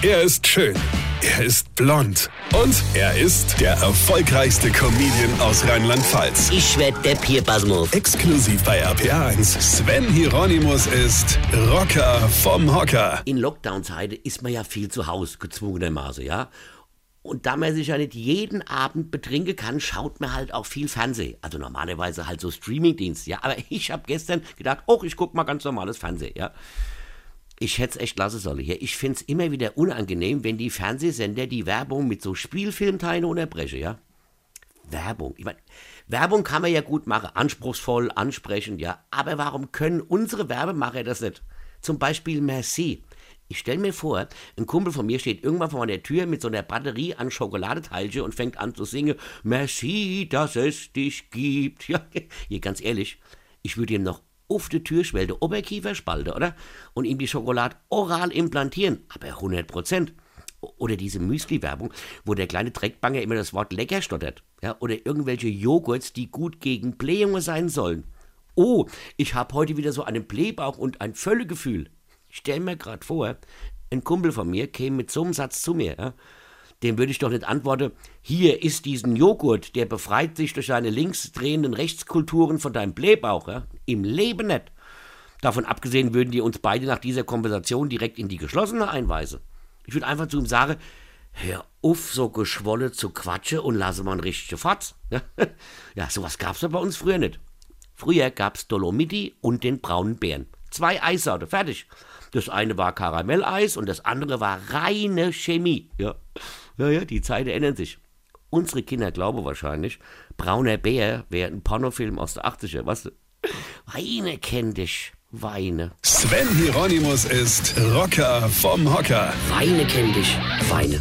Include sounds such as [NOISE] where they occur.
Er ist schön. Er ist blond. Und er ist der erfolgreichste Comedian aus Rheinland-Pfalz. Ich werd der Pierpasmus. Exklusiv bei RPA1. Sven Hieronymus ist Rocker vom Hocker. In Lockdown-Zeiten ist man ja viel zu Hause, gezwungenermaßen, ja? Und da man sich ja nicht jeden Abend betrinken kann, schaut man halt auch viel Fernsehen. Also normalerweise halt so Streamingdienst, ja. Aber ich habe gestern gedacht, oh, ich guck mal ganz normales Fernsehen, ja. Ich hätte es echt lassen sollen hier. Ich finde es immer wieder unangenehm, wenn die Fernsehsender die Werbung mit so Spielfilmteilen unterbrechen, ja. Werbung. Ich mein, Werbung kann man ja gut machen, anspruchsvoll, ansprechend, ja. Aber warum können unsere Werbemacher das nicht? Zum Beispiel Merci. Ich stelle mir vor, ein Kumpel von mir steht irgendwann vor der Tür mit so einer Batterie an Schokoladeteilchen und fängt an zu singen, Merci, dass es dich gibt. [LAUGHS] Ja, ganz ehrlich, ich würde ihm noch auf Türschwelle der Oberkiefer spalten, oder? Und ihm die Schokolade oral implantieren, aber 100 Prozent. Oder diese Müsli-Werbung, wo der kleine Dreckbanger immer das Wort lecker stottert. Ja, oder irgendwelche Joghurts, die gut gegen Blähungen sein sollen. Oh, ich habe heute wieder so einen Blähbauch und ein Völlegefühl. Stell mir grad vor, ein Kumpel von mir käme mit so einem Satz zu mir, ja? Dem würde ich doch nicht antworten, hier ist diesen Joghurt, der befreit sich durch seine linksdrehenden Rechtskulturen von deinem Blähbauch. Ja? Im Leben nicht. Davon abgesehen würden die uns beide nach dieser Konversation direkt in die geschlossene einweisen. Ich würde einfach zu ihm sagen, hör auf, so geschwolle zu quatschen und lasse mal einen richtigen Fatz. Ja? [LAUGHS] ja, sowas gab's ja bei uns früher nicht. Früher gab's Dolomiti und den braunen Bären. Zwei Eissorte, fertig. Das eine war Karamelleis und das andere war reine Chemie. Ja, ja, ja die Zeiten ändern sich. Unsere Kinder glauben wahrscheinlich, Brauner Bär wäre ein Pornofilm aus der 80er, weißt du? Weine kenn dich, Weine. Sven Hieronymus ist Rocker vom Hocker. Weine kenn dich, Weine.